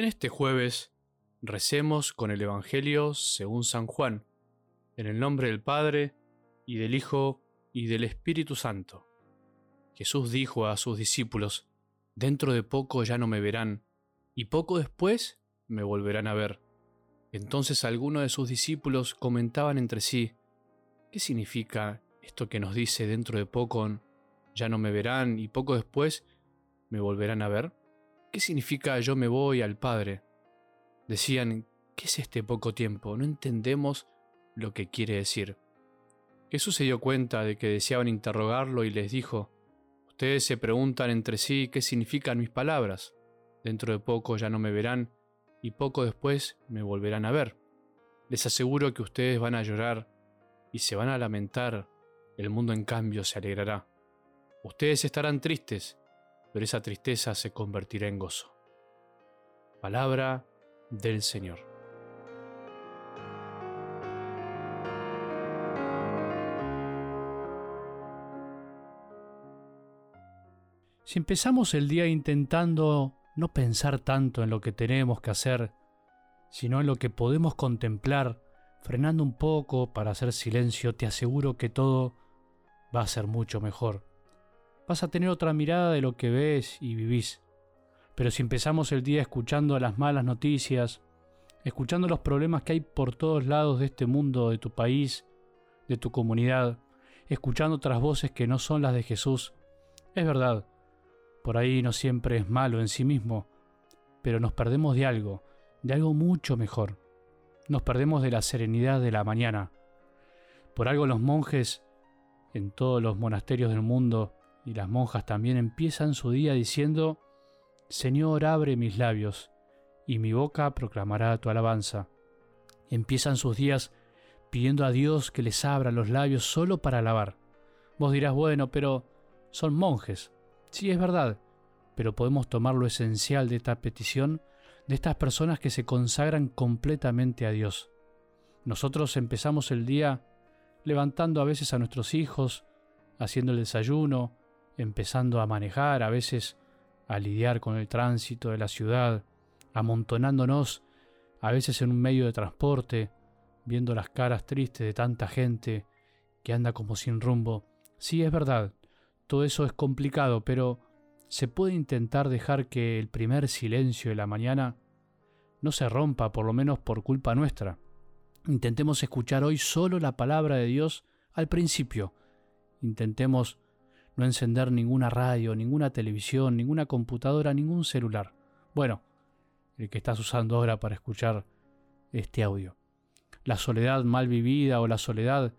En este jueves recemos con el Evangelio según San Juan, en el nombre del Padre, y del Hijo, y del Espíritu Santo. Jesús dijo a sus discípulos, Dentro de poco ya no me verán, y poco después me volverán a ver. Entonces algunos de sus discípulos comentaban entre sí, ¿qué significa esto que nos dice dentro de poco ya no me verán y poco después me volverán a ver? ¿Qué significa yo me voy al Padre? Decían, ¿qué es este poco tiempo? No entendemos lo que quiere decir. Jesús se dio cuenta de que deseaban interrogarlo y les dijo, Ustedes se preguntan entre sí qué significan mis palabras. Dentro de poco ya no me verán y poco después me volverán a ver. Les aseguro que ustedes van a llorar y se van a lamentar, el mundo en cambio se alegrará. Ustedes estarán tristes, pero esa tristeza se convertirá en gozo. Palabra del Señor. Si empezamos el día intentando no pensar tanto en lo que tenemos que hacer, sino en lo que podemos contemplar, frenando un poco para hacer silencio, te aseguro que todo va a ser mucho mejor vas a tener otra mirada de lo que ves y vivís. Pero si empezamos el día escuchando las malas noticias, escuchando los problemas que hay por todos lados de este mundo, de tu país, de tu comunidad, escuchando otras voces que no son las de Jesús, es verdad, por ahí no siempre es malo en sí mismo, pero nos perdemos de algo, de algo mucho mejor. Nos perdemos de la serenidad de la mañana. Por algo los monjes en todos los monasterios del mundo y las monjas también empiezan su día diciendo, Señor, abre mis labios, y mi boca proclamará tu alabanza. Empiezan sus días pidiendo a Dios que les abra los labios solo para alabar. Vos dirás, bueno, pero son monjes. Sí, es verdad, pero podemos tomar lo esencial de esta petición de estas personas que se consagran completamente a Dios. Nosotros empezamos el día levantando a veces a nuestros hijos, haciendo el desayuno, empezando a manejar, a veces a lidiar con el tránsito de la ciudad, amontonándonos, a veces en un medio de transporte, viendo las caras tristes de tanta gente que anda como sin rumbo. Sí, es verdad, todo eso es complicado, pero se puede intentar dejar que el primer silencio de la mañana no se rompa, por lo menos por culpa nuestra. Intentemos escuchar hoy solo la palabra de Dios al principio. Intentemos no encender ninguna radio, ninguna televisión, ninguna computadora, ningún celular. Bueno, el que estás usando ahora para escuchar este audio. La soledad mal vivida o la soledad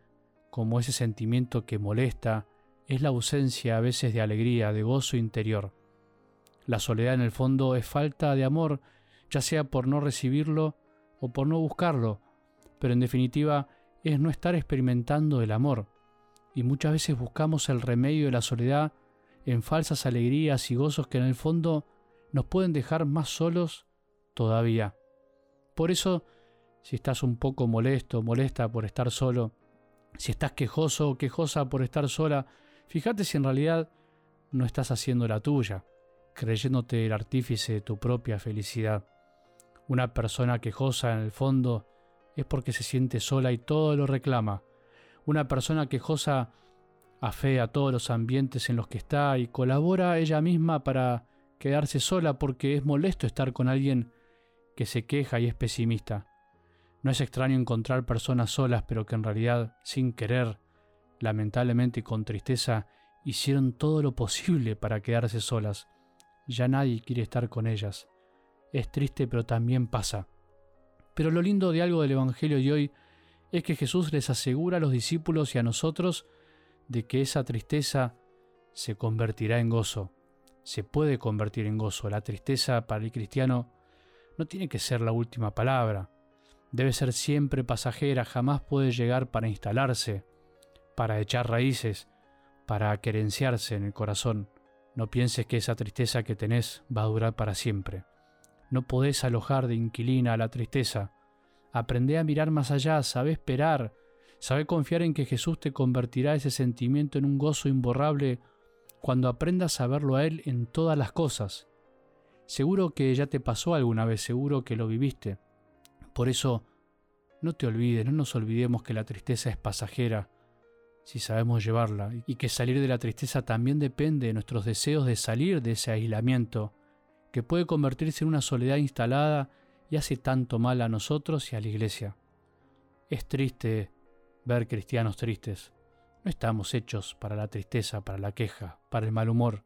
como ese sentimiento que molesta es la ausencia a veces de alegría, de gozo interior. La soledad en el fondo es falta de amor, ya sea por no recibirlo o por no buscarlo, pero en definitiva es no estar experimentando el amor, y muchas veces buscamos el remedio de la soledad en falsas alegrías y gozos que en el fondo nos pueden dejar más solos todavía. Por eso, si estás un poco molesto, molesta por estar solo, si estás quejoso o quejosa por estar sola, fíjate si en realidad no estás haciendo la tuya, creyéndote el artífice de tu propia felicidad. Una persona quejosa en el fondo es porque se siente sola y todo lo reclama, una persona quejosa afea todos los ambientes en los que está y colabora ella misma para quedarse sola porque es molesto estar con alguien que se queja y es pesimista. No es extraño encontrar personas solas, pero que en realidad, sin querer, lamentablemente y con tristeza, hicieron todo lo posible para quedarse solas. Ya nadie quiere estar con ellas. Es triste, pero también pasa. Pero lo lindo de algo del Evangelio de hoy es que Jesús les asegura a los discípulos y a nosotros de que esa tristeza se convertirá en gozo. Se puede convertir en gozo. La tristeza para el cristiano no tiene que ser la última palabra. Debe ser siempre pasajera, jamás puede llegar para instalarse, para echar raíces, para querenciarse en el corazón. No pienses que esa tristeza que tenés va a durar para siempre. No podés alojar de inquilina a la tristeza, Aprende a mirar más allá, sabe esperar, sabe confiar en que Jesús te convertirá ese sentimiento en un gozo imborrable cuando aprendas a verlo a Él en todas las cosas. Seguro que ya te pasó alguna vez, seguro que lo viviste. Por eso, no te olvides, no nos olvidemos que la tristeza es pasajera, si sabemos llevarla, y que salir de la tristeza también depende de nuestros deseos de salir de ese aislamiento, que puede convertirse en una soledad instalada y hace tanto mal a nosotros y a la iglesia. Es triste ver cristianos tristes. No estamos hechos para la tristeza, para la queja, para el mal humor.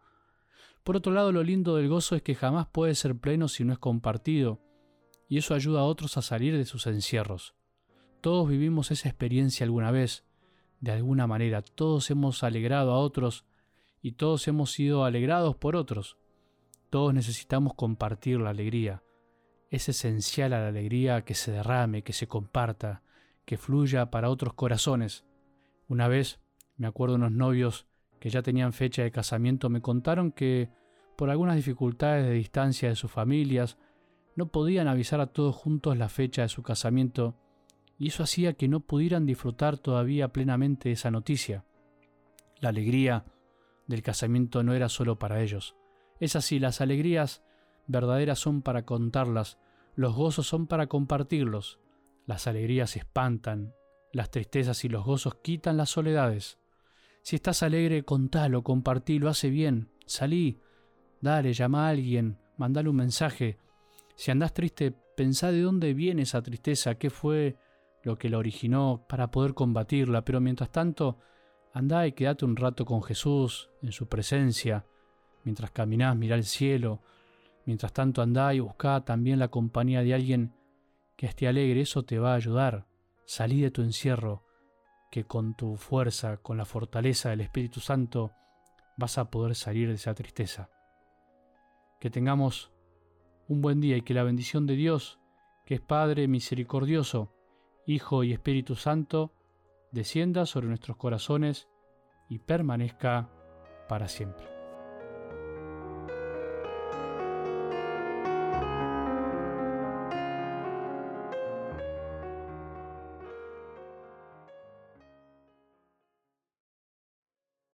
Por otro lado, lo lindo del gozo es que jamás puede ser pleno si no es compartido, y eso ayuda a otros a salir de sus encierros. Todos vivimos esa experiencia alguna vez, de alguna manera, todos hemos alegrado a otros y todos hemos sido alegrados por otros. Todos necesitamos compartir la alegría. Es esencial a la alegría que se derrame, que se comparta, que fluya para otros corazones. Una vez, me acuerdo unos novios que ya tenían fecha de casamiento me contaron que, por algunas dificultades de distancia de sus familias, no podían avisar a todos juntos la fecha de su casamiento, y eso hacía que no pudieran disfrutar todavía plenamente esa noticia. La alegría del casamiento no era solo para ellos. Es así, las alegrías verdaderas son para contarlas, los gozos son para compartirlos. Las alegrías espantan, las tristezas y los gozos quitan las soledades. Si estás alegre, contalo, compartilo, hace bien, salí, dale, llama a alguien, mandale un mensaje. Si andás triste, pensá de dónde viene esa tristeza, qué fue lo que la originó para poder combatirla, pero mientras tanto, andá y quédate un rato con Jesús, en su presencia, mientras caminás, mirá el cielo, mientras tanto andá y buscá también la compañía de alguien que esté alegre, eso te va a ayudar. Salí de tu encierro, que con tu fuerza, con la fortaleza del Espíritu Santo, vas a poder salir de esa tristeza. Que tengamos un buen día y que la bendición de Dios, que es Padre misericordioso, Hijo y Espíritu Santo, descienda sobre nuestros corazones y permanezca para siempre.